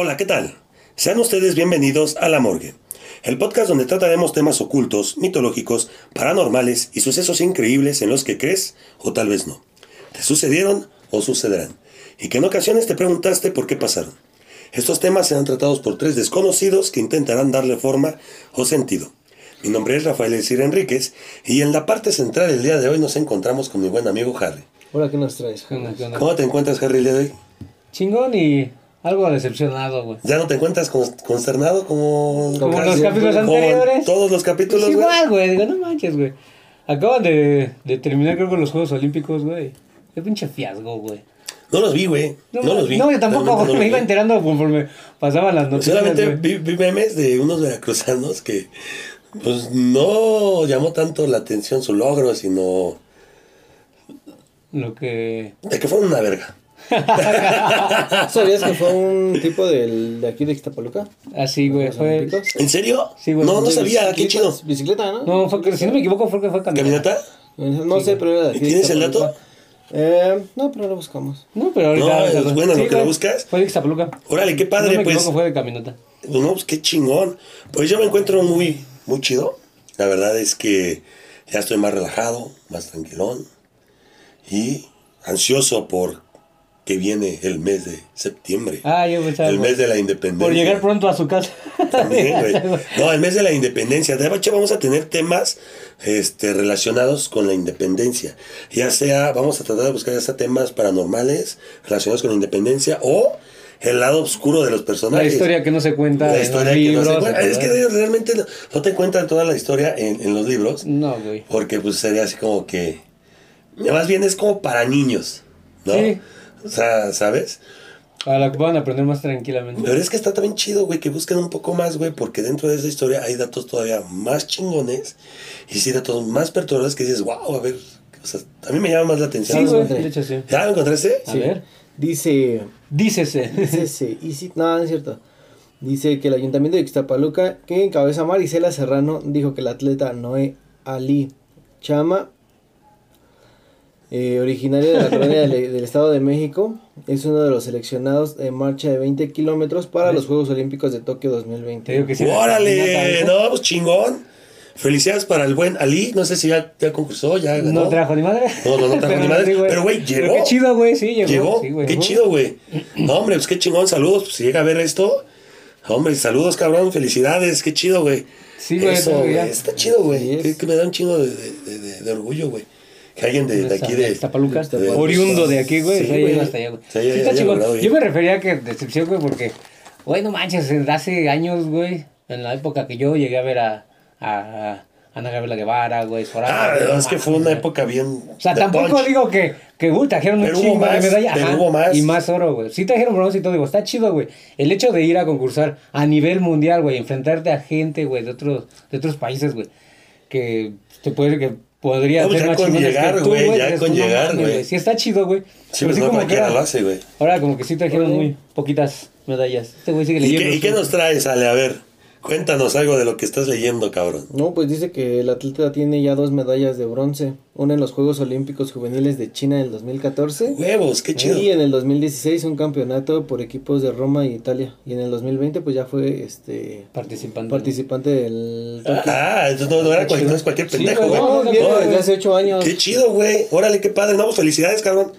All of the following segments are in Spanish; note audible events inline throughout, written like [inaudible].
Hola, ¿qué tal? Sean ustedes bienvenidos a La Morgue, el podcast donde trataremos temas ocultos, mitológicos, paranormales y sucesos increíbles en los que crees o tal vez no. Te sucedieron o sucederán, y que en ocasiones te preguntaste por qué pasaron. Estos temas serán tratados por tres desconocidos que intentarán darle forma o sentido. Mi nombre es Rafael Elcir Enríquez y en la parte central del día de hoy nos encontramos con mi buen amigo Harry. Hola, ¿qué nos traes? ¿Cómo te encuentras, Harry, el día de hoy? Chingón y algo decepcionado, güey. ¿Ya no te encuentras con- consternado como, Como casi- los capítulos como anteriores. todos los capítulos, Pues güey? igual, güey. Digo, no manches, güey. Acaban de, de terminar, creo, con los Juegos Olímpicos, güey. Qué pinche fiasco, güey. No los vi, güey. No, los vi. No, yo tampoco, no me iba vi. enterando conforme pasaban las noticias. Solamente vi, vi memes de unos veracruzanos que pues no llamó tanto la atención su logro, sino Lo que. de que fueron una verga. [laughs] ¿Sabías que fue un tipo del, de aquí de Ixtapaluca? Así, güey. ¿Los Fue. ¿En serio? Sí, güey. No, no sabía, qué chido. Bicicleta, ¿no? No, fue que, si no me equivoco, fue que fue caminata. ¿Caminata? No sé, pero era de aquí. de ¿Tienes el dato? Eh, no, pero lo buscamos. No, pero ahorita. No, es bueno lo que lo güey. buscas. Fue de Ixtapaluca. Órale, qué padre, no me pues. equivoco, fue de caminata. No, pues qué chingón. Pues yo me encuentro muy, muy chido. La verdad es que ya estoy más relajado, más tranquilón y ansioso por que viene el mes de septiembre. Ah, yo pensaba. el mes de la independencia. Por llegar pronto a su casa. [laughs] También, güey. No, el mes de la independencia. De hecho, vamos a tener temas este, relacionados con la independencia. Ya sea, vamos a tratar de buscar ya sea temas paranormales relacionados con la independencia o el lado oscuro de los La personajes. historia que no se cuenta. La en historia los que no se libros, cuenta. Es que realmente no, no te cuentan toda la historia en, en los libros. No, güey. Porque pues sería así como que... Más bien es como para niños, ¿no? Sí. O sea, ¿sabes? A la que puedan aprender más tranquilamente. Pero es que está también chido, güey, que busquen un poco más, güey, porque dentro de esa historia hay datos todavía más chingones y sí datos más perturbadores que dices, wow, a ver, o sea, a mí me llama más la atención. Sí, lo güey. encontré. De hecho, sí. ¿Ya lo encontraste? A ver. Dice. Dícese. Dice ese, y sí- no, no es cierto. Dice que el ayuntamiento de Ixtapaluca, que encabeza Marisela Serrano, dijo que el atleta Noé Ali Chama, eh, originario de la colonia del, del Estado de México, es uno de los seleccionados en marcha de 20 kilómetros para los Juegos Olímpicos de Tokio Te 2020. digo que sí. ¡Órale! No, pues chingón. Felicidades para el buen Ali. No sé si ya, ya concursó, ya ganó. No trajo ni madre. No, no, no trajo Pero ni madre. sí, Pero, güey, Pero llegó. qué chido, güey. Sí, llegó. Llegó. Sí, güey. qué Llegó. chido, güey. No, hombre, pues qué chingón. Saludos. Pues si llega a ver esto. Hombre, saludos, cabrón. Felicidades. Qué chido, güey. Sí, güey, Eso. Está chido, güey. Sí, es. que, que me da un chingo de, de, de- de orgullo, güey. Que alguien de, de aquí de. Oriundo de aquí, güey. Sí, hasta allá, Sí, está chingón. Yo me refería a que decepción, güey, porque, güey, no manches, hace años, güey, en la época que yo llegué a ver a, a, a Ana Gabriela Guevara, güey, Soraya. Ah, güey, es que fue una época bien. O sea, tampoco punch. digo que, que uy, trajeron un Pero chingo más, de medalla. pero ajá, hubo más. Y más oro, güey. Sí trajeron bronce y todo, digo, está chido, güey. El hecho de ir a concursar a nivel mundial, güey, enfrentarte a gente, güey, de otros, de otros países, güey, que te puede que podría No, pues ser ya más con llegar, güey, ya dices, con llegar, güey. Sí está chido, güey. Sí, Pero pues no como que ahora- lo hace, güey. Ahora como que sí trajeron muy poquitas medallas. Este güey sigue ¿Y leyendo. qué, ¿Y qué nos traes, Ale? A ver, cuéntanos algo de lo que estás leyendo, cabrón. No, pues dice que el atleta tiene ya dos medallas de bronce, una en los Juegos Olímpicos Juveniles de China en el 2014 Huevos, qué chido. y en el 2016 un campeonato por equipos de Roma y Italia y en el 2020 pues ya fue este Participando. participante del Tokio. Ah, entonces no, no era cual- no es cualquier pendejo, güey. No, no, viene no, desde hace ocho años. Qué chido, güey. Órale, qué padre. No, pues felicidades, cabrón.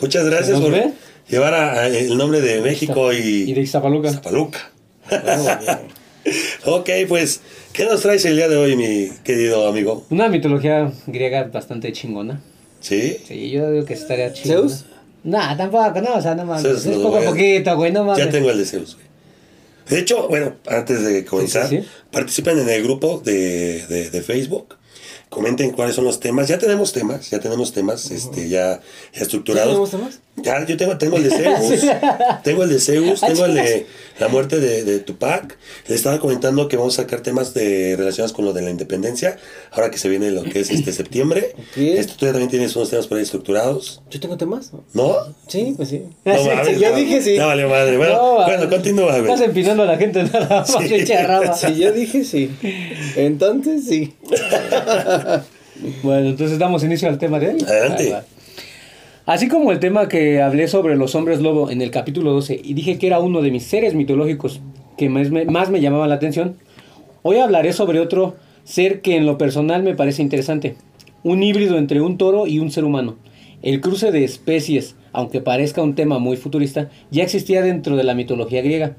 Muchas gracias ¿Nos por ve? llevar a- a el nombre de México y, Y de Ixtapaluca. Zapaluca. [laughs] [laughs] ok, pues, ¿qué nos traes el día de hoy, mi querido amigo? Una mitología griega bastante chingona. ¿Sí? Sí, yo digo que estaría chido. ¿Zeus? Nah, tampoco, no, o sea, no mames. Es poco a poquito, güey, no mames. Ya tengo el de Zeus, güey. De hecho, bueno, antes de comenzar, Sí, sí, sí. participen en el grupo de, de, de Facebook. Comenten cuáles son los temas. Ya tenemos temas, ya tenemos temas este, ya, ya estructurados. ¿Tenemos temas? Ya, yo tengo, tengo el de Zeus, [laughs] tengo el de Zeus, tengo el de la muerte de, de Tupac. Les estaba comentando que vamos a sacar temas de relacionados con lo de la independencia, ahora que se viene lo que es este [clears throat] septiembre. Tú ya también tienes unos temas por ahí estructurados, ¿Yo tengo temas? ¿no? Sí, pues sí. No [laughs] Sí, mames, yo no. dije sí. No, vale madre. Bueno, No, bueno continúa. Estás empinando a la gente nada más, [laughs] Sí. pinche raba. Si yo dije sí. Entonces sí. Bueno, entonces damos inicio al tema de hoy. Adelante. Ah. Así como el tema que hablé sobre los hombres lobo en el capítulo 12 y dije que era uno de mis seres mitológicos que más me, más me llamaba la atención, hoy hablaré sobre otro ser que en lo personal me parece interesante. Un híbrido entre un toro y un ser humano. El cruce de especies, aunque parezca un tema muy futurista, ya existía dentro de la mitología griega.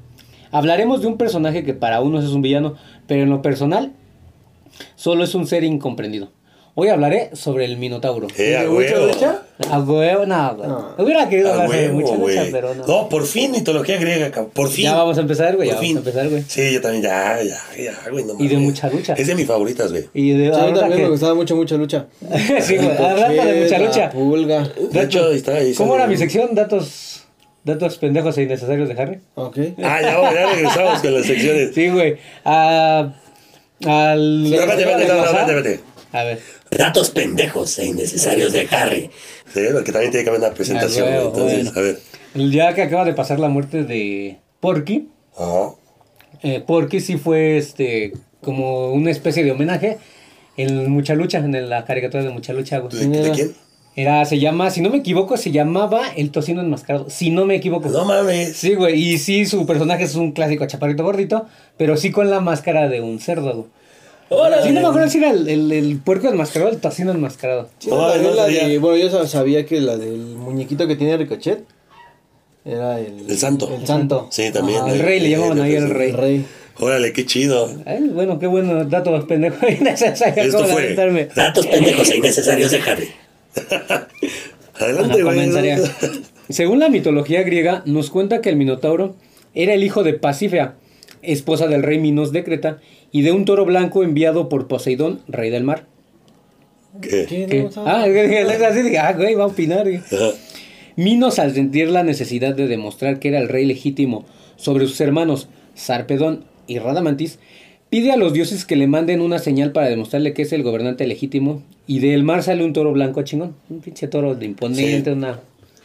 Hablaremos de un personaje que para unos es un villano, pero en lo personal solo es un ser incomprendido. Hoy hablaré sobre el Minotauro. Eh, a ¿De? A huevo, no, güey. No. Hubiera querido hablar sobre huevo, mucha lucha, güey. pero no. No, por fin mitología griega, cabrón. Por fin. Ya vamos a empezar, güey. Ya vamos a empezar, güey. Sí, yo también, ya, ya, ya, güey. No Y de mucha lucha. Es de mis favoritas, güey. Y de Sí, a mí también que- me gustaba mucho, mucha lucha. [laughs] sí, güey. Hablando de mucha La lucha. Pulga. De hecho, ahí está. Ahí ¿Cómo era mi sección? Datos, datos pendejos e innecesarios de Harry. Ok. Ah, ya, ya regresamos con las secciones. Sí, güey. Ah, al. Espérate, espérate, espérate. A ver. Datos pendejos e innecesarios de Harry. Sí, porque también tiene que haber una presentación. Ah, güey. huevo, Entonces, bueno. a ver. El día que acaba de pasar la muerte de Porky. Ajá. Eh, Porky sí fue este como una especie de homenaje en Mucha Lucha, en la caricatura de Mucha Lucha. ¿De, de quién? Era, se llama, si no me equivoco, se llamaba El Tocino Enmascarado. Si no me equivoco. No mames. Sí, güey, y sí, su personaje es un clásico chaparrito gordito, pero sí con la máscara de un cerdo, Órale. Sí, no me acuerdo si era el, el, el puerco enmascarado o el tocino enmascarado. Sí, No, también no la sabía. de- bueno, yo sa- sabía que la del muñequito que tiene Ricochet era el... El santo. El santo. Sí, también. Ajá, el rey, le llamaban ahí el rey. Rey. Órale, qué chido. Ay, bueno, qué bueno dato pendejo [laughs] innecesario. Esto fue. Datos pendejos e [laughs] innecesarios de Harry. Adelante, Bueno. Según la mitología griega, nos cuenta que el Minotauro era el hijo de Pasífea, esposa del rey Minos de Creta, y de un toro blanco enviado por Poseidón, rey del mar. ¿Qué? ¿Qué? ¿Qué? Ah, es así, dije, ah, güey, va a opinar. Minos, al sentir la necesidad de demostrar que era el rey legítimo sobre sus hermanos Sarpedón y Radamantis, pide a los dioses que le manden una señal para demostrarle que es el gobernante legítimo. Y del mar sale un toro blanco chingón. Un pinche toro de imponente, Sí. una,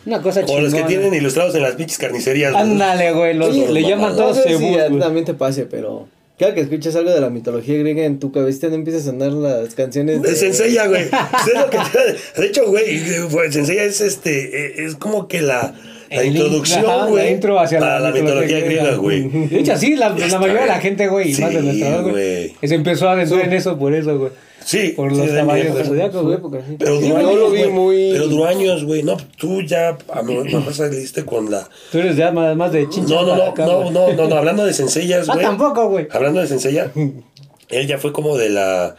una cosa Como los que chingona. tienen ilustrados en las pinches carnicerías. güey. Ándale, güey, los- Sí, le llaman todos No sé si también te pase, pero cada que escuchas algo de la mitología griega en tu cabeza no empiezas a sonar las canciones Es Senseiya, güey. [laughs] Es lo que te- De hecho, güey, pues, Senseiya es este, eh, es como que la, la introducción, güey, la intro hacia para la mitología griega, güey. De hecho, sí, la, la mayoría de la gente, güey, y más de Sí, nuestra edad, güey, se empezó a adentrar en eso por eso, güey. Sí, Por sí, los de mi caballos época. del zodiaco, güey. sí. Pero Sí, duró años, lo vi muy... Pero duró años, güey. No, tú ya a lo [clears throat] mejor saliste con la... Tú eres ya más, más de chincha. No, no, no, acá, no, no, no, no, hablando de Senseiya, [laughs] Ah, güey. tampoco, güey. Hablando de Senseiya, [laughs] él ya fue como de la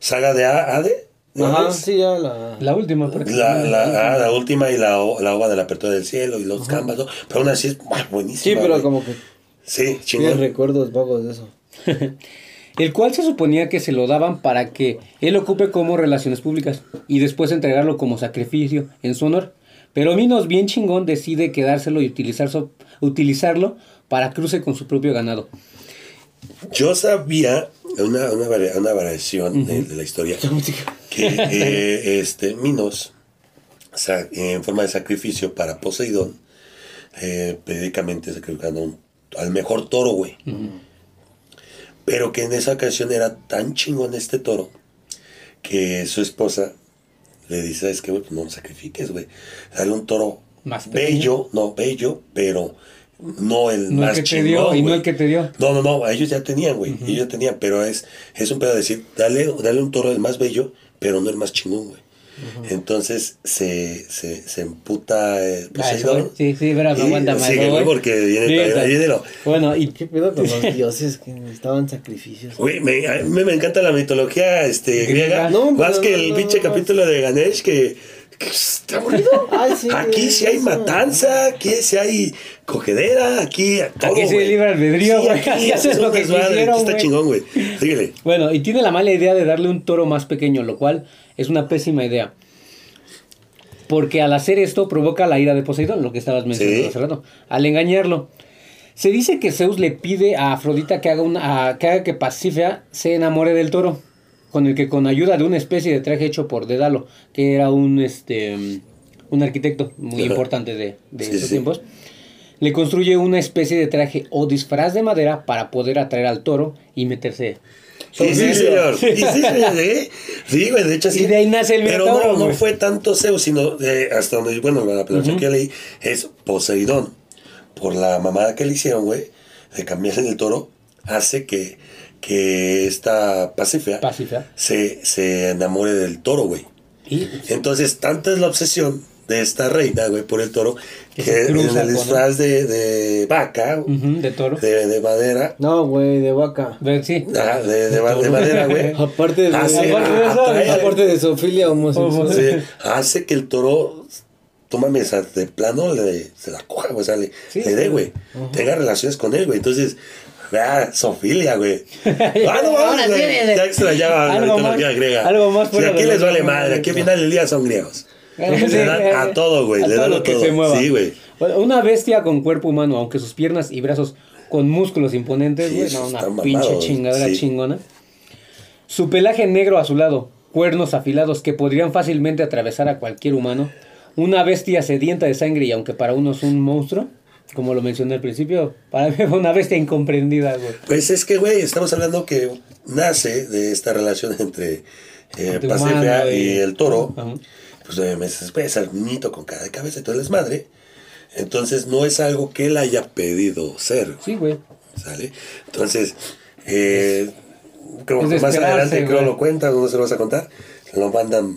saga de Ade. ¿No Ajá, sí, ya la... La última. La, la, ah, la última y la, o- la ova de la apertura del cielo y los canvas, ¿no? Pero aún así es ah, buenísima. Sí, pero como que Sí, tienes chingón. recuerdos vagos de eso. [laughs] El cual se suponía que se lo daban para que él ocupe como relaciones públicas y después entregarlo como sacrificio en su honor. Pero Minos, bien chingón, decide quedárselo y utilizar so- utilizarlo para cruce con su propio ganado. Yo sabía una, una variación de, de la historia que [laughs] eh, este, Minos, en forma de sacrificio para Poseidón, eh, periódicamente sacrificando un- al mejor toro, güey. Pero que en esa ocasión era tan chingón este toro que su esposa le dice, ¿sabes qué, güey? Pues no lo sacrifiques, güey. Dale un toro Más bello, no, bello, pero no el No el más que te chingón, dio y no güey. el que te dio. No, no, no, ellos ya tenían, güey. Ellos ya tenían, pero es, es un pedo de decir, dale, dale un toro el más bello, pero no el más chingón, güey. Entonces se, se, se emputa eh, Ah, Poseidón. güey. Sí, sí, me Y aguanta más. sigue, güey, porque viene, Sí, viene lo- Bueno, y ¿Qué pedo con los [laughs] dioses que necesitaban sacrificios? Güey, me, a mí me encanta la mitología este, Griega. No, más pero que no, el no, pinche no, no. capítulo de Ganesh que está aburrido. Ay, sí, aquí sí hay eso. matanza, aquí sí hay cogedera, aquí todo, Aquí sí hay güey. libre albedrío, güey. aquí [laughs] Aquí hacen es lo que quisieron, aquí está chingón, güey. Síguele. Bueno, y tiene la mala idea de darle un toro más pequeño, lo cual es una pésima idea. Porque al hacer esto provoca la ira de Poseidón, lo que estabas mencionando Sí. hace rato. Al engañarlo. Se dice que Zeus le pide a Afrodita que haga, una, a- que, haga que se enamore del toro, con el que con ayuda de una especie de traje hecho por Dedalo, que era un, este, un arquitecto muy Ajá. importante de, de Sí, esos sí. tiempos, le construye una especie de traje o disfraz de madera para poder atraer al toro y meterse Sí, sí, señor. [laughs] Sí, sí, señor. ¿eh? Sí, güey, de hecho sí. Y de ahí nace el Pero Minotauro, no, no güey. fue tanto Zeus, sino eh, hasta donde, bueno, la versión que leí es Poseidón. Por la mamada que le hicieron, güey, de cambiarle el toro, hace que, que esta Pacifia Pacifia. se, se enamore del toro, güey. Y Entonces, tanta es la obsesión de esta reina, güey, por el toro, Que que, se en el disfraz de, de vaca, de toro. de, de madera, No, güey, de vaca. Ve, Sí. ah, de, de, ma- de madera, güey, [laughs] Aparte de, hace, Aparte de atrae- aparte de zoofilia homosexual. sí, hace que el toro, tómame esa, de plano, le, se la coja, güey, o sea, le, Sí, le dé, güey, tenga relaciones con él, güey, entonces... [laughs] Ah, Sofilia, güey. [laughs] Ah, no, Ahora sí, güey. Ya extrañaba la mitología más- griega. algo más Si aquí les vale madre, aquí al final del día son griegos. Sí, Le dan a todo, güey, le dan a que todo. se mueva. Sí, güey. Una bestia con cuerpo humano, aunque sus piernas y brazos con músculos imponentes, Sí, güey, no, una pinche chingadera sí. chingona. Su pelaje negro azulado, cuernos afilados que podrían fácilmente atravesar a cualquier humano. Una bestia sedienta de sangre y aunque para uno es un monstruo, como lo mencioné al principio, para mí fue una bestia incomprendida, güey. Pues es que, güey, estamos hablando que nace de esta relación entre eh, y... el toro. Ajá. Pues nueve meses después, al niñito con cara de cabeza y todo el desmadre. Entonces no es algo que él haya pedido ser. Sí, güey. ¿Sale? Entonces, eh, creo Es que de más adelante creo güey. lo cuentan, no se lo vas a contar. Se lo mandan.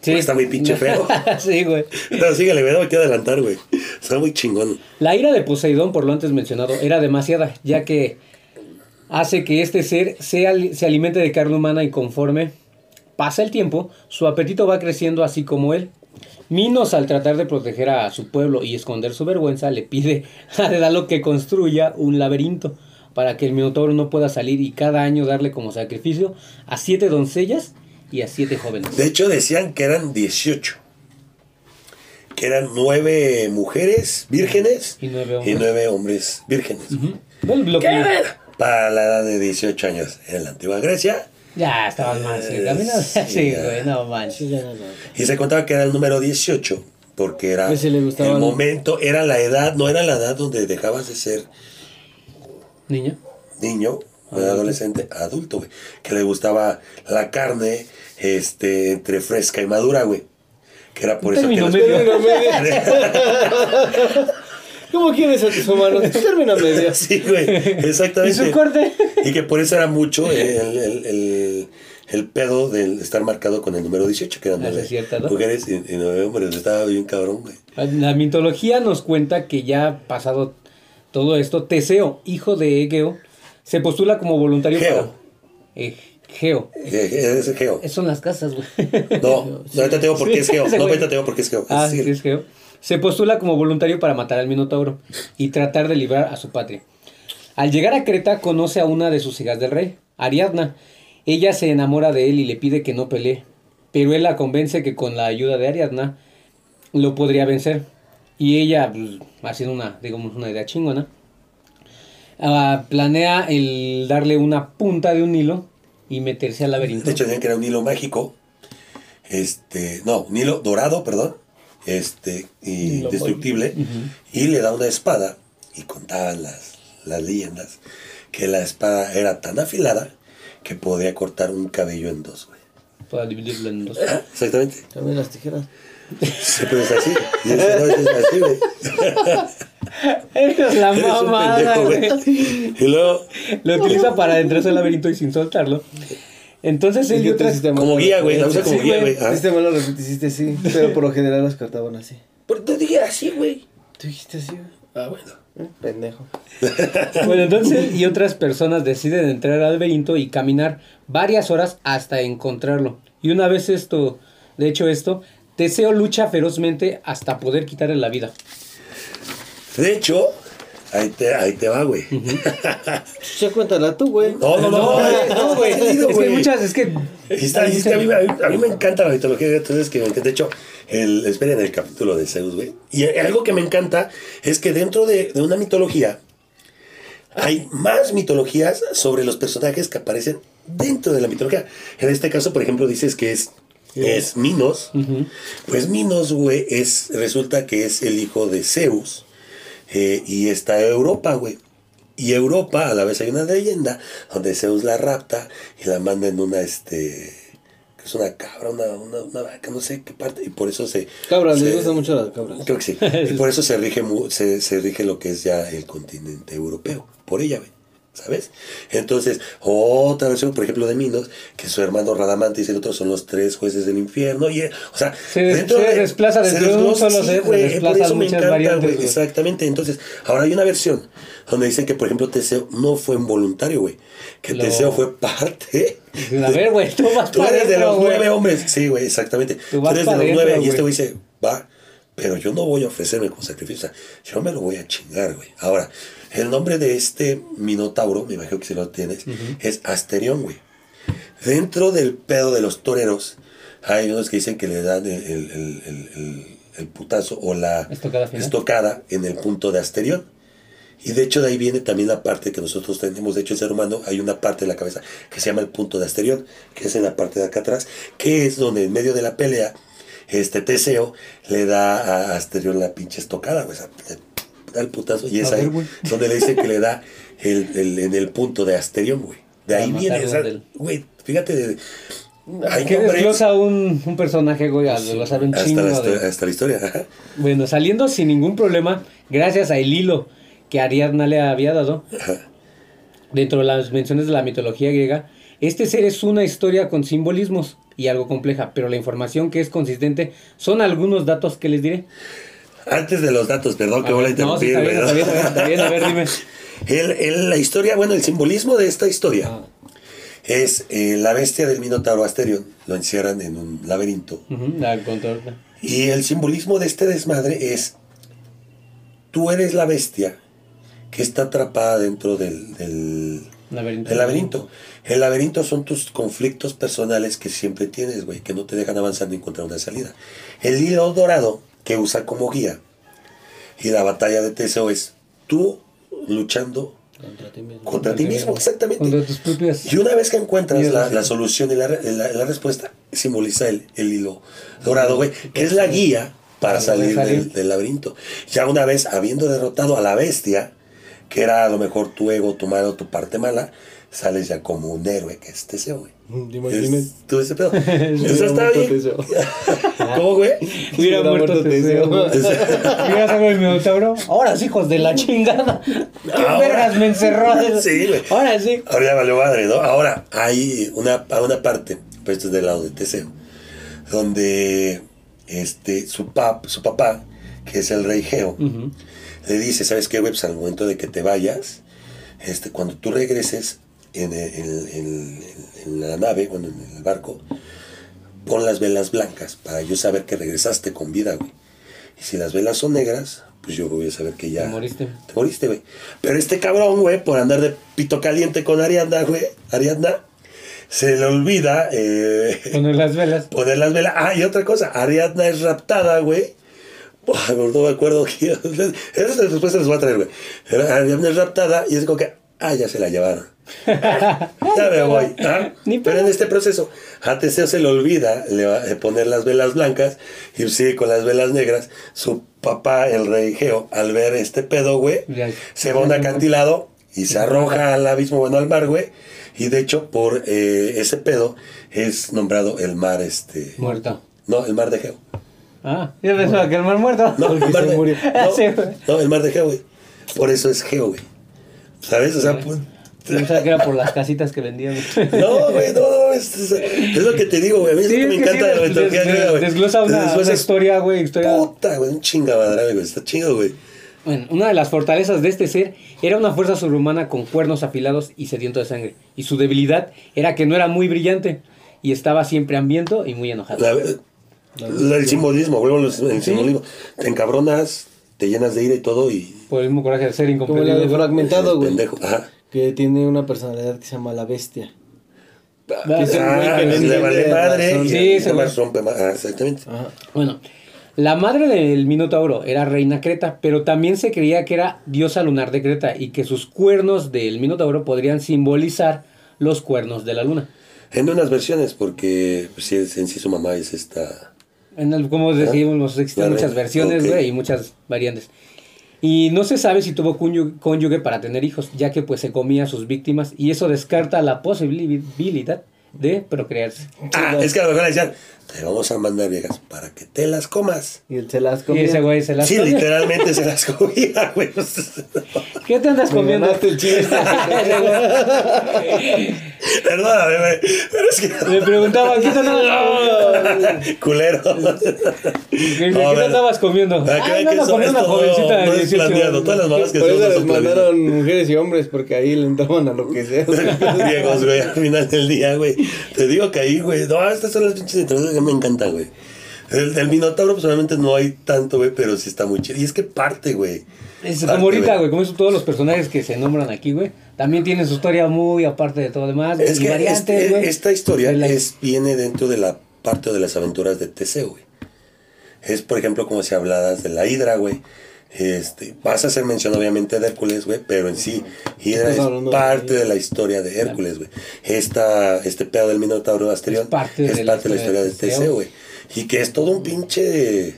Sí. Está muy pinche feo. [laughs] sí, güey. no, síguele, me tengo que adelantar, güey. Está muy chingón. La ira de Poseidón, por lo antes mencionado, era demasiada, ya que hace que este ser se alimente de carne humana y conforme pasa el tiempo, su apetito va creciendo así como él. Minos, al tratar de proteger a su pueblo y esconder su vergüenza, le pide [laughs] a Dedalo que construya un laberinto para que el Minotauro no pueda salir y cada año darle como sacrificio a siete doncellas y a siete jóvenes. De hecho, decían que eran 18. Que eran nueve mujeres vírgenes Y nueve hombres. y nueve hombres vírgenes. ¿Qué? que- Para la edad de 18 años en la antigua Grecia. Ya, estaban más. No- [laughs] Sí, sí, güey, no manches. Sí, ya no, no. Y se contaba que era el número 18. Porque era le gustaba el momento, era la edad, no era la edad donde dejabas de ser Niño. niño, o adolescente, adulto, güey. Que le gustaba la carne este, entre fresca y madura, güey. Que era por eso que... Los- medio. [laughs] ¿Cómo quieres a tus humanos? Término medio. Sí, güey, ¿Y exactamente. su corte? Y que por eso era mucho el, el, el, el pedo de estar marcado con el número 18, que eran Ah, cierto, ¿no? mujeres y, y nueve hombres. Estaba bien cabrón, güey. La mitología nos cuenta que ya pasado todo esto, Teseo, hijo de Egeo, se postula como voluntario Geo. para... Eh, Geo. Eh, Es Geo. Son las casas, güey. [laughs] No, no, ahorita te digo por qué es Geo. No, güey. ahorita te digo por qué es Geo. Ah, sí, es Geo. Se postula como voluntario para matar al Minotauro y tratar de librar a su patria. Al llegar a Creta conoce a una de sus hijas del rey, Ariadna. Ella se enamora de él y le pide que no pelee, pero él la convence que con la ayuda de Ariadna lo podría vencer. Y ella, pues, haciendo una, digamos, una idea chingona, ah, planea el darle una punta de un hilo y meterse al laberinto. De hecho, decían que era un hilo mágico. Este, no, un hilo dorado, perdón. Este, y Hilo destructible. Y le da una espada. Y contaban las, las leyendas que la espada era tan afilada que podía cortar un cabello en dos, güey. Para dividirlo en dos. Ah, Exactamente. También las tijeras. Siempre es así. Y ese no es así, güey. Eres la Eres mamada, pendejo, güey. Y luego, Lo utiliza para adentrarse al laberinto y sin soltarlo. Entonces él y tú como guía, güey. La usa como Sí, guía, güey. güey. Ah. Hiciste mal lo repetiste, sí. Pero por lo general las cortaban así. Pero te dije así, güey. Tú dijiste así, güey. Ah, bueno. Eh, Pendejo. [laughs] Bueno, entonces y otras personas deciden entrar al laberinto y caminar varias horas hasta encontrarlo. Y una vez esto, de hecho esto, Teseo lucha ferozmente hasta poder quitarle la vida. De hecho, ahí te, ahí te va, güey. [laughs] Ya cuéntala tú, güey. No, no, no, güey, no, güey. Es que muchas, es que... Está- a, mí, a mí- a mí me encanta la mitología, entonces que de hecho, el, esperen el capítulo de Zeus, güey. Y algo que me encanta es que dentro de, de una mitología hay más mitologías sobre los personajes que aparecen dentro de la mitología. En este caso, por ejemplo, dices que es, es Minos. Pues Minos, güey, es, resulta que es el hijo de Zeus eh, y está Europa, güey. Y Europa, a la vez hay una leyenda donde Zeus la rapta y la manda en una, este, que es una cabra, una, una, una vaca, no sé qué parte, y por eso se... Cabras, les gustan mucho las cabras. Creo que sí. [laughs] Y por eso se rige, se, se rige lo que es ya el continente europeo. Por ella, güey. ¿Sabes? Entonces, otra versión, por ejemplo, de Minos, que su hermano Radamantis y el otro son los tres jueces del infierno. Y, eh, o sea, Se des- se desplaza dentro de un solo se güey, por eso me muchas encanta, variantes, güey. güey. Exactamente. Entonces, ahora hay una versión donde dicen que, por ejemplo, Teseo no fue involuntario, güey. Que Lo- Teseo fue parte. [laughs] A ver, güey, tú vas Tú para eres de los nueve hombres. Sí, güey, exactamente. Tú Tú, eres de los nueve. Y este güey dice, va, pero yo no voy a ofrecerme como sacrificio. Yo me lo voy a chingar, güey. Ahora, el nombre de este minotauro, me imagino que si lo tienes, es Asterión, güey. Dentro del pedo de los toreros, hay unos que dicen que le dan el, el- el- el- putazo o la Estocada estocada en el punto de Asterión. Y de hecho de ahí viene también la parte que nosotros tenemos, de hecho el ser humano, hay una parte de la cabeza que se llama el punto de Asterión, que es en la parte de acá atrás, que es donde en medio de la pelea, este Teseo le da a Asterión la pinche estocada, güey, da el putazo, y es A ahí güey. donde le dice que le da el, el- en el punto de Asterión, güey. De ahí viene, del- güey, fíjate, de, hay ¿Qué nombres- desglosa un, un personaje, güey? A desglosar un hasta, chingo la, de... hasta la historia. Bueno, saliendo sin ningún problema, gracias al hilo que Ariadna le había dado, ajá. dentro de las menciones de la mitología griega, este ser es una historia con simbolismos y algo compleja, pero la información que es consistente son algunos datos que les diré. Antes de los datos, perdón que A voy a ver, no, sí, interrumpir, está bien, está bien, está bien, a ver, dime. [laughs] El- el- la historia, bueno, el simbolismo de esta historia Ah. es eh, la bestia del Minotauro Asterión, lo encierran en un laberinto. La. Y el simbolismo de este desmadre es, tú eres la bestia que está atrapada dentro del, del, Laberinto. del laberinto. El laberinto son tus conflictos personales que siempre tienes, güey, que no te dejan avanzar ni encontrar una salida. El hilo dorado que usa como guía y la batalla de Teseo es tú luchando Contra ti mismo. contra ti mismo, exactamente. Contra tus propias... Y una vez que encuentras la, solución y la, la- la respuesta, simboliza el, el hilo dorado, güey, que es la guía para Para salir salir. del, del laberinto. Ya una vez habiendo derrotado a la bestia, que era a lo mejor tu ego, tu malo, tu parte mala, sales ya como un héroe, que es Teseo, güey. ¿Te imaginas? Es- Tú ese pedo. [laughs] Eso Hubiera está bien. [laughs] ¿Cómo, güey? Hubiera muerto Teseo. Mira, ¿sabes el Minotauro? Ahora sí, hijos de la chingada. ¿Qué Ahora. vergas me encerró? [laughs] Sí, güey. Ahora sí. Ahora ya valió madre, ¿no? Ahora hay una, una parte, pues esto es del lado de Teseo, donde este, su, pap, su papá, que es el rey Geo, Ujú. Le dice, ¿sabes qué? Pues al momento de que te vayas, este, cuando tú regreses en, el- en- en- en la nave, bueno, en el barco, pon las velas blancas para yo saber que regresaste con vida, güey. Y si las velas son negras, pues yo voy a saber que ya... Te moriste. Te moriste, güey. Pero este cabrón, güey, por andar de pito caliente con Ariadna, güey, Ariadna, se le olvida eh, Poner las velas. [laughs] poner las velas. Ah, y otra cosa, Ariadna es raptada, güey. Buah, no me acuerdo [laughs] quién. Eso después se les voy a traer, güey. Es raptada y es como que, ah, ya se la llevaron. [laughs] ya me voy. ¿ah? Pero en este proceso, a Teseo se le olvida le va a poner las velas blancas y sigue con las velas negras. Su papá, el rey Geo, al ver este pedo, güey, se va a un acantilado y se arroja al abismo, bueno, al mar, güey. Y de hecho, por eh, ese pedo es nombrado el mar, este... Muerto. No, el mar de Geo. Ah, yo pensaba que el mar muerto. No, el mar [laughs] de, murió. no, [laughs] Sí, güey. no, el mar de Geo, güey. Por eso es Geo, güey. ¿Sabes? O sea, pues, pensaba que era por las casitas que vendían. [laughs] no, güey, no, no, es, es- es lo que te digo, güey. A mí es Sí, lo que me es encanta sí, la mitología griega, güey. Desglosa una, historia, güey, historia. Puta, güey, un chingamadral, güey. Está chido, güey. Bueno, una de las fortalezas de este ser era una fuerza sobrehumana con cuernos afilados y sediento de sangre. Y su debilidad era que no era muy brillante y estaba siempre hambriento y muy enojado. La- el simbolismo, vuelvo al simbolismo. Te encabronas, te llenas de ira y todo y... Por el mismo coraje de ser Como la de incomprendido. fragmentado, güey. Pendejo. Ajá. Que tiene una personalidad que se llama la bestia. Ah, es Ah, le vale madre y Sí, güey. rompe ah, exactamente. Ajá. Bueno, la madre del Minotauro era reina Creta, pero también se creía que era diosa lunar de Creta y que sus cuernos del Minotauro podrían simbolizar los cuernos de la luna. En unas versiones, porque pues, sí, es- en sí su mamá es esta... En el- como decimos, existen La muchas versiones, ok. güey, y muchas variantes. Y no se sabe si tuvo cónyuge, cónyuge para tener hijos, ya que pues se comía a sus víctimas y eso descarta la posibilidad de procrearse. Ah, es que a lo mejor le decían, te vamos a mandar viejas para que te las comas. Y él se las Y comía. ese güey se las Sí, comía. literalmente se las [laughs] comía, güey. ¿Qué te andas Me comiendo? el chiste. [laughs] Perdóname, güey. Pero es que. Le preguntaba, ¿qué te andabas Culero. [laughs] ¿Qué, No, a qué te andabas comiendo? Ah, crean no, que no, comía una jovencita de no es 18 planeado. Todas las mamás que Por eso les mandaron mujeres y hombres porque ahí le entraban a lo que sea. griegos, güey, al final del día, güey. Te digo que ahí, güey. No, estas son las pinches introducciones que me encantan, güey. El, el Minotauro, pues obviamente no hay tanto, güey, pero sí está muy chido. Y es que parte, güey. Es Parte, como ahorita, güey, como eso, todos los personajes que se nombran aquí, güey, también tienen su historia muy aparte de todo lo demás. Es y que variantes, este- güey. esta historia la- es, viene dentro de la parte de las aventuras de Teseo, güey. Es, por ejemplo, como si hablaras de la Hidra, güey. Este, vas a hacer mención, obviamente, de Hércules, güey, pero en sí, Hidra es parte de la historia de Hércules, güey. Esta, este pedo del Minotauro Asterión Es parte de la parte de la historia de historia de Teseo, güey. Y que es todo un pinche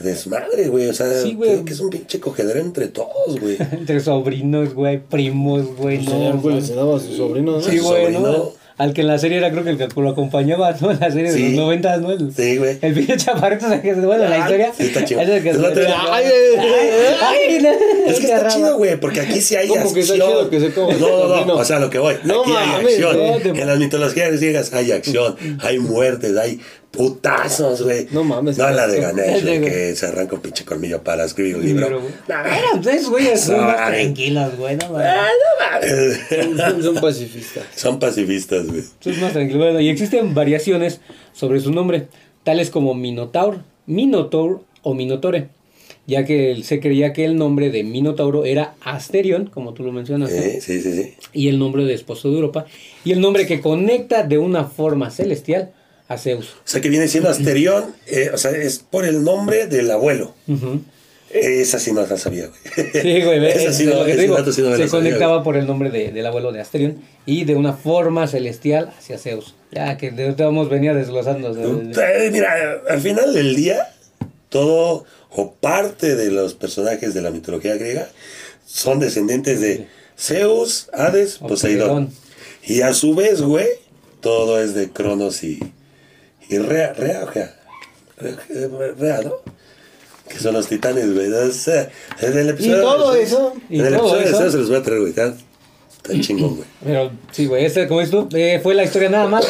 desmadre, güey. O sea, Sí, güey. que es un pinche cogedero entre todos, güey. [laughs] Entre sobrinos, güey, primos, güey, Pues no. Hércules se daba a sus sobrinos, ¿no? Sí, güey, ¿no? Al que en la serie era creo que el que lo acompañaba, ¿no? En la serie de los 90, ¿no? El, Sí, güey. el pinche chaparrito, o sea, que bueno, la Ay, historia. sí, está chido. es el que Es se ay, ay, ay, no, Es que está chido, güey, porque aquí sí hay ¿Cómo acción. que está chido que se? No, no, no, o sea, lo que voy. No aquí hay acción. no, te- En las mitologías griegas hay acción, hay muertes, hay putazos, güey. No mames, No la de Ganesh, [laughs] güey, que se arranca un pinche colmillo para escribir un libro. Ustedes, güey, son más tranquilos, güey, no mames. Son, son pacifistas. [laughs] Son pacifistas, güey. Son más tranquilos. Bueno, y existen variaciones sobre su nombre, tales como Minotaur, Minotaur o Minotore, ya que se creía que el nombre de Minotauro era Asterion, como tú lo mencionaste, Sí, sí, sí. y el nombre de esposo de Europa, y el nombre que conecta de una forma celestial a Zeus. O sea, que viene siendo Asterión, eh, o sea, es por el nombre del abuelo. Esa sí no la sabía, güey. Sí, güey, [laughs] Esa sí es no, lo que te digo. sí no se sabía, conectaba por el nombre de- del abuelo de Asterion y de una forma celestial hacia Zeus. Ya que de todos venía desglosando. Eh, Mira, al final del día, todo o parte de los personajes de la mitología griega son descendientes de Zeus, Hades. Poseidón. Y a su vez, güey, todo es de Cronos y, y Rea, Rea. Rea, Rea, ¿no? Que son los titanes, güey. Sea, en el episodio todo de- eso? Y En el todo episodio de eso? Se los voy a traer, güey. Está, está chingón, güey. Pero sí, güey, este, como es tú, eh, fue la historia nada más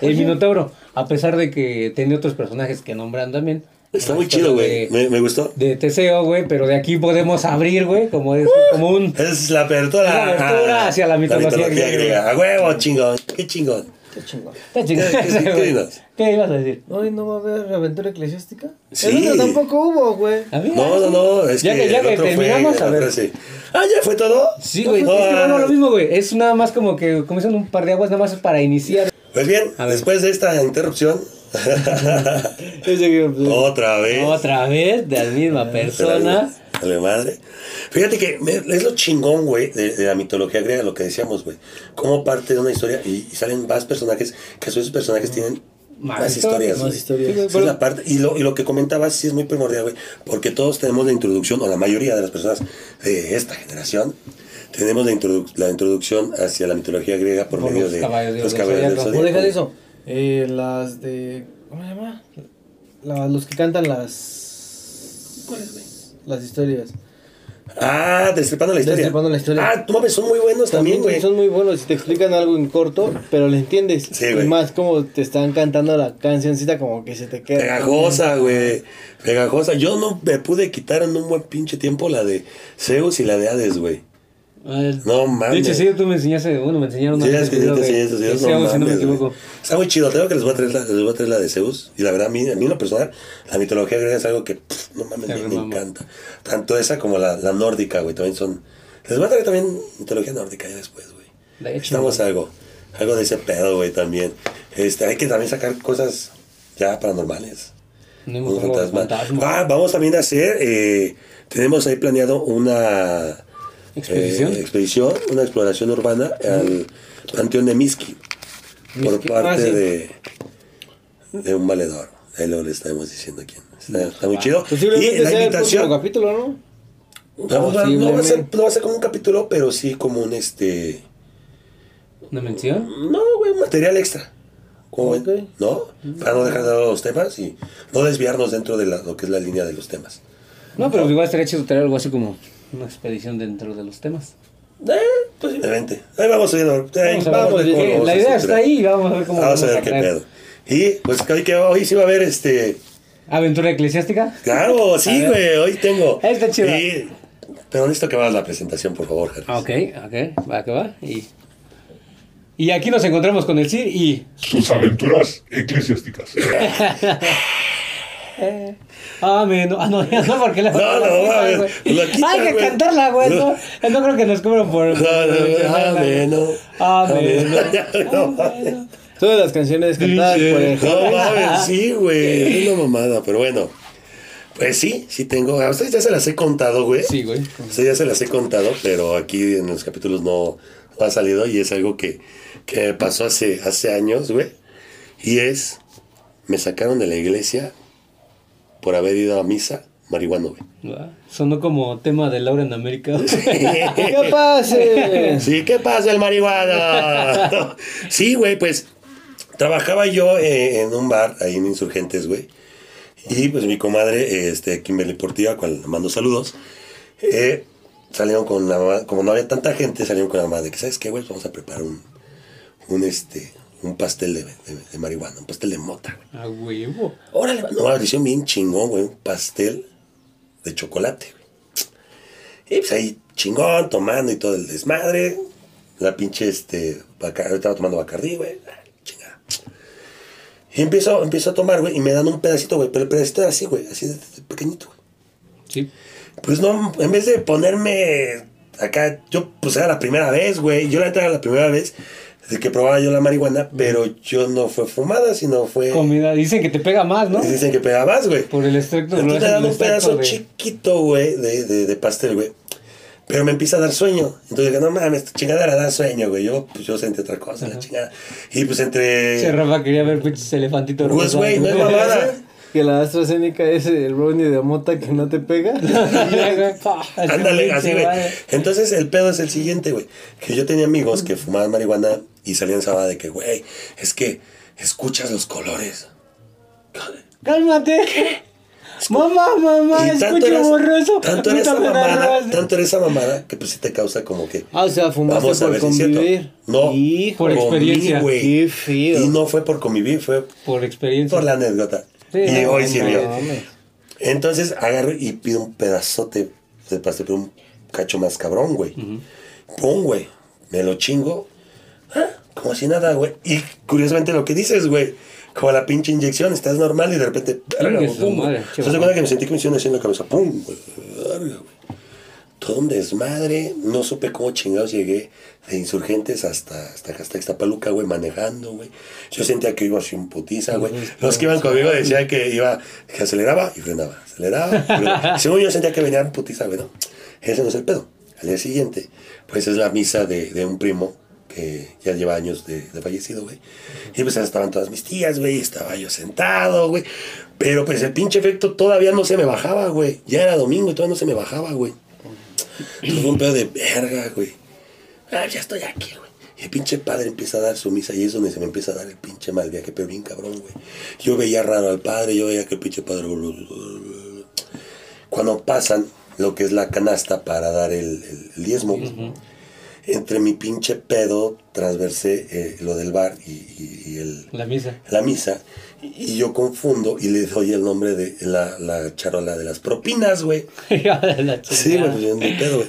de el Minotauro. A pesar de que tenía otros personajes que nombran también. Está muy chido, güey. Me, me gustó. De Teseo, güey, pero de aquí podemos abrir, güey, como, es, como un... Es la apertura, la apertura hacia la mitología griega. griega. A huevo, chingón. Qué chingón. Qué chingón. Está chingón. ¿Qué- qué- qué? [laughs] ¿Qué ibas a decir? Hoy no va a haber aventura eclesiástica. Sí. El otro tampoco hubo, güey. No, ah, no, sí. no. Es ya que, que, ya el que otro fue terminamos, a ver. frase. Ah, ya fue todo. Sí, güey, No, es que bueno, ah. lo mismo, güey. Es nada más como que, dicen un par de aguas, nada más para iniciar. Pues bien, A ver. después de esta interrupción, [laughs] que- otra vez. Otra vez, de la misma persona. Dale madre. Fíjate que me- es lo chingón, güey, de, de la mitología griega, lo que decíamos, güey. Como parte de una historia y, y salen más personajes, que esos personajes tienen Más más, historias, más historias. Sí, es la parte, y, lo, y lo que comentabas sí es muy primordial, güey, porque todos tenemos la introducción, o la mayoría de las personas de esta generación, tenemos la, introduc- la introducción hacia la mitología griega por, Por medio los de los caballeros del deja de eso. Eh, las de. ¿Cómo se llama? La- los que cantan las. Las historias. Ah, destripando la historia. Destripando la historia. Ah, tú mames, son muy buenos también, güey. son muy buenos y te explican algo en corto, pero le entiendes. Sí, y más como te están cantando la cancioncita, como que se te queda. Pegajosa, güey. Pegajosa. Yo no me pude quitar en un buen pinche tiempo la de Zeus y la de Hades, güey. No mames. De hecho, sí, tú me enseñaste, bueno, me enseñaron Sí, es que yo te enseñé de videos, no Zeus, si no me mames, equivoco. Está muy chido, tengo que les voy a traer la, les voy a traer la de Zeus. Y la verdad, a mí, a mí en lo personal, la mitología griega es algo que, pff, no mames, me, me encanta. Tanto esa como la, la nórdica, güey, también son... Les voy a traer también mitología nórdica ya después, güey. De hecho, Estamos algo, algo de ese pedo, güey, también. Este, hay que también sacar cosas ya paranormales. no Un fantasma. fantasma. Ah, vamos también a hacer, eh, tenemos ahí planeado una ¿Expedición? eh, expedición, una exploración urbana al Panteón de Miski por parte ah, sí. de, de un valedor. Ahí luego le estaremos diciendo quién. Está, está muy Ah, chido. Y la el invitación, capítulo, ¿no? No, no, no va a ser, no va a ser como un capítulo, pero sí como un este. ¿Una mención? No, güey, un material extra. ¿Cómo ven? Ok. ¿No? Para no dejar de lado los temas y no desviarnos dentro de la- lo que es la línea de los temas. No, pero igual estaría chido traer algo así como una expedición dentro de los temas. Eh, posiblemente. Ahí vamos viendo. Ahí Vamos a ver, vamos la a idea está ahí y vamos a ver cómo Vamos a ver vamos qué pedo. Y pues hoy, que hoy sí va a haber este. ¿Aventura eclesiástica? Claro, [laughs] sí, güey, hoy tengo. Está chido. Y- pero necesito que hagas la presentación, por favor. Ah, Ok, ok, va que va. Y, y aquí nos encontramos con el CIR y... sus aventuras eclesiásticas. [laughs] [laughs] Ah, me, no, ah, no, [laughs] ya no, porque la No, no, quita, Hay que güey. cantarla, güey. No, no creo que nos cobren por... No, no, amén, no. Amén. No, Todas las canciones cantadas por el No mames, [laughs] sí, güey. Es una mamada, pero bueno. Pues sí, sí tengo. A ustedes ya se las he contado, güey. Sí, güey. Ustedes ya se las he contado, pero aquí en los capítulos no, no ha salido y es algo que, que me pasó hace, hace años, güey. Y es, me sacaron de la iglesia por haber ido a misa marihuana, güey. Sonó como tema de Laura en América. [laughs] ¿Qué pase? Sí, ¿qué pasa el marihuana? [laughs] sí, güey, pues trabajaba yo eh, en un bar ahí en Insurgentes, güey. Y pues mi comadre, este, Kimberly Portilla, a cual le mando saludos, eh, salieron con la mamá, como no había tanta gente, salieron con la mamá de que, ¿sabes qué, güey? Vamos a preparar un, un, este, un pastel de, de- de marihuana, un pastel de mota, güey. A huevo. Órale, no, le hicieron bien chingón, güey, un pastel de chocolate, güey. Y pues ahí chingón, tomando y todo el desmadre. La pinche, este, Bacar- estaba tomando Bacardí, güey. Ah, Chingada. Y empiezo, empiezo a tomar, güey, y me dan un pedacito, güey, pero el pedacito era así, güey, así de, de pequeñito, güey. Sí. Pues no, en vez de ponerme acá, yo pues era la primera vez, güey. Yo la era la primera vez de que probaba yo la marihuana, pero yo no fue fumada, sino fue... Comida. Dicen que te pega más, ¿no? Dicen que pega más, güey. Por el extracto. Entonces me el dan un pedazo de- chiquito, güey, de, de, de pastel, güey. Pero me empieza a dar sueño. Entonces dije, no mames, esta chingadera da sueño, güey. Yo, pues yo sentí otra cosa, la chingada. Y pues entre... Che, Rafa quería ver pinches elefantitos Pues, güey, no es [laughs] mamada. Que la AstraZeneca es el brownie de mota que no te pega. [laughs] [laughs] Ándale, así, güey. Entonces, el pedo es el siguiente, güey. Que yo tenía amigos que fumaban marihuana y salían sábado de que, güey, es que escuchas los colores. Cálmate. [laughs] Mamá, mamá, escucho borroso. tanto era esa mamada, tanto era esa mamada que pues sí te causa como que... Ah, o sea, fumaste Vamos a por ver si convivir. No, Hijo, Por experiencia. güey. Qué feo. Y no fue por convivir, fue Por experiencia. por la anécdota. Sí, y no, hoy no sirvió. mames. Entonces agarro y pido un pedazote de pastel, pero un cacho más cabrón, güey. Pum, güey. Me lo chingo. Ah, como si nada, güey. Y curiosamente lo que dices, güey. Como la pinche inyección, estás normal y de repente. verga, Chingue güey, su pum, madre, güey. che, ¿Se mamá. cuenta que me sentí que me hicieron así en la cabeza? ¡Pum! güey, verga, güey. Todo un desmadre. No supe cómo chingados llegué de insurgentes hasta, hasta, hasta Ixtapaluca, güey, manejando, güey. Yo sentía que iba así un putiza, güey. Los que iban conmigo decían que iba, que aceleraba y frenaba. Aceleraba. y frenaba. [laughs] Según yo sentía que venía un putiza, güey, no. Ese no es el pedo. Al día siguiente, pues es la misa de, de un primo que ya lleva años de, de fallecido, güey. Y pues estaban todas mis tías, güey, estaba yo sentado, güey. Pero pues el pinche efecto todavía no se me bajaba, güey. Ya era domingo y todavía no se me bajaba, güey. Todo un pedo de verga, güey. Ah, ya estoy aquí, güey. Y el pinche padre empieza a dar su misa y es donde se me empieza a dar el pinche mal viaje, pero bien cabrón, güey. Yo veía raro al padre, yo veía que el pinche padre... Cuando pasan lo que es la canasta para dar el, el- diezmo, entre mi pinche pedo transversé eh, lo del bar y, y- y el, La misa. la misa y yo confundo y le doy el nombre de la, la charola de las propinas, güey. [laughs] Sí, güey, pues yo ni pedo, güey.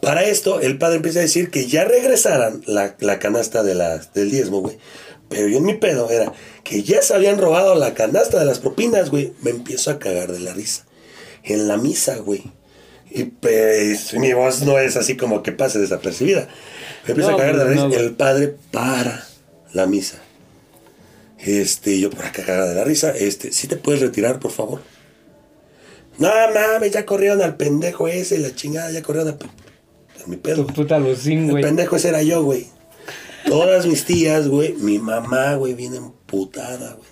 Para esto, el padre empieza a decir que ya regresaran la, la canasta de las, del diezmo, güey. Pero yo en mi pedo era que ya se habían robado la canasta de las propinas, güey. Me empiezo a cagar de la risa. En la misa, güey. Y pues mi voz no es así como que pase desapercibida. Me empiezo No, a cagar de la pues, risa. no, el padre para la misa. Este, yo por acá cagada de la risa. Este, ¿sí te puedes retirar, por favor? No mames, ya corrieron al pendejo ese, la chingada, ya corrieron a, a mi pedo. Tu puta lucín, El güey. pendejo ese era yo, güey. Todas mis tías, güey, mi mamá, güey, bien emputada, güey.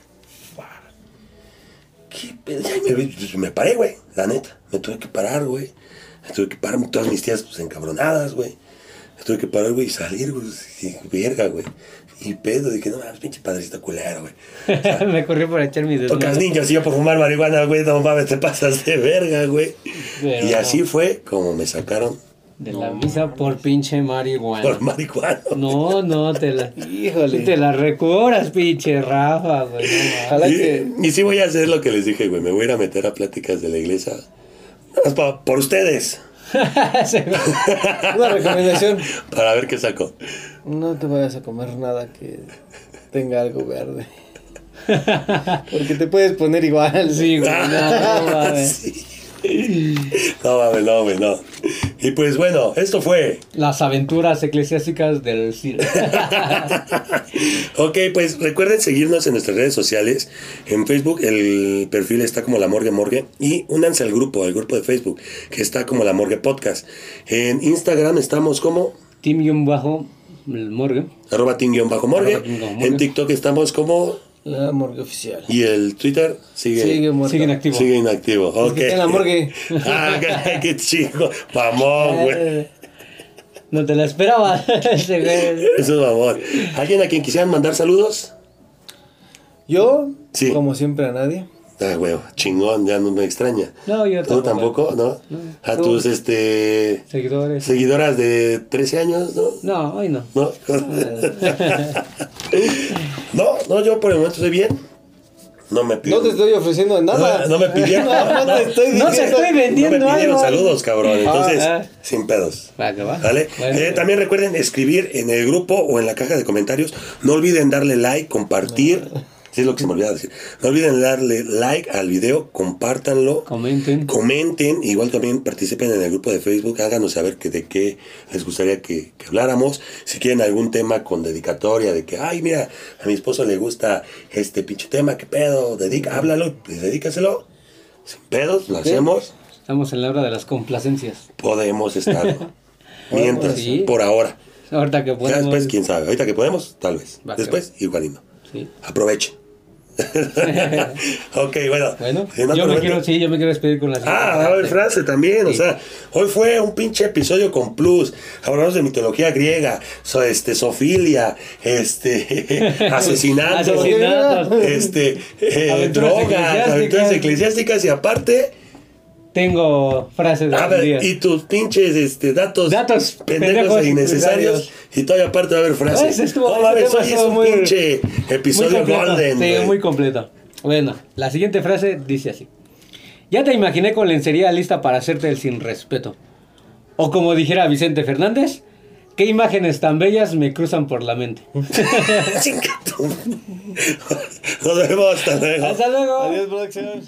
¿Qué pedo? Ya me, me paré, güey, la neta. Me tuve que parar, güey. Tuve que parar todas mis tías pues, encabronadas, güey. Tuve que parar, güey, y salir, güey. Y verga, güey. Y pedo, dije, no mames, pinche padrecito culero, güey. [laughs] me corrí por echar mi Tocas niños y yo por fumar marihuana, güey, no mames, te pasas de verga, güey. Pero Y así fue como me sacaron De la misa por pinche marihuana. por marihuana. No, no, te la... [laughs] Híjole. Te la recuras, pinche Rafa, güey. no Y, que. y sí voy a hacer lo que les dije, güey. Me voy a ir a meter a pláticas de la iglesia. Por ustedes. [laughs] Una recomendación. [laughs] Para ver qué saco. No te vayas a comer nada que tenga algo verde. [laughs] Porque te puedes poner igual. Sí, güey, no, no mames. Sí. No mames, no, güey, no. Y pues bueno, esto fue. Las aventuras eclesiásticas del Cid. [laughs] Ok, pues recuerden seguirnos en nuestras redes sociales. En Facebook el perfil está como La Morgue Morgue. Y únanse al grupo, al grupo de Facebook, que está como La Morgue Podcast. En Instagram estamos como Team bajo el morgue. arroba tin-morgue. En TikTok estamos como... La morgue oficial. Y el Twitter sigue... Sigue muerto. Siguen activos. Sigue inactivo. Ok. En la morgue. [laughs] ah, qué, chico. Mamón, [laughs] güey. No te la esperaba. [laughs] ese güey. Eso es mamón. ¿Alguien a quien quisieran mandar saludos? Yo, Sí. como siempre, a nadie. Ah, güey, chingón, ya no me extraña. No, yo ¿Tú tampoco. tampoco? ¿No? A Tú. tus, este... Seguidores. Seguidoras de 13 años, ¿no? No, hoy no. ¿No? [laughs] [laughs] no, no, yo por el momento estoy bien. No me No pidieron. te estoy ofreciendo nada. No, no me pidieron. [laughs] No, no te estoy No te diciendo. estoy No vendiendo me pidieron algo. saludos, cabrón. Entonces, Ah, ah. sin pedos. Va, que va. ¿Vale? Bueno. Eh, también recuerden escribir en el grupo o en la caja de comentarios. No olviden darle like, compartir. Sí, es lo que se me olvidaba decir. No olviden darle like al video, compártanlo. Comenten. Comenten, igual también participen en el grupo de Facebook, háganos saber que de qué les gustaría que, que habláramos. Si quieren algún tema con dedicatoria, de que, ay, mira, a mi esposo le gusta este pinche tema, qué pedo, dedica, háblalo, pues, dedícaselo. Sin pedos, lo hacemos, Estamos en la hora de las complacencias. podemos estarlo. [laughs] Mientras, Sí. por ahora. Ahorita que Ya podemos. después, quién sabe. Ahorita que podemos, tal vez. Va, Después, igual y no. Sí. Aprovechen. [laughs] ok, bueno. Bueno, no, yo me quiero, sí, yo me quiero despedir con la Ah, a ver, frase. también, o sea, hoy fue un pinche episodio con plus. Hablamos de mitología griega, so, este, sofilia, este, [laughs] asesinato, Asesinatos. este, eh, drogas, aventuras eclesiásticas y aparte, Tengo frases de a ver, día. y tus pinches este, datos, Datos pendejos pendejos e innecesarios. Y todavía aparte va a haber frases. Estuvo- mames, tema hoy es un muy- pinche episodio Muy completo. golden. Sí, muy completo. Bueno, la siguiente frase dice así. Ya te imaginé con lencería lista para hacerte el sin respeto. O como dijera Vicente Fernández, qué imágenes tan bellas me cruzan por la mente. [laughs] Nos vemos, hasta luego. Hasta luego. Adiós, producción.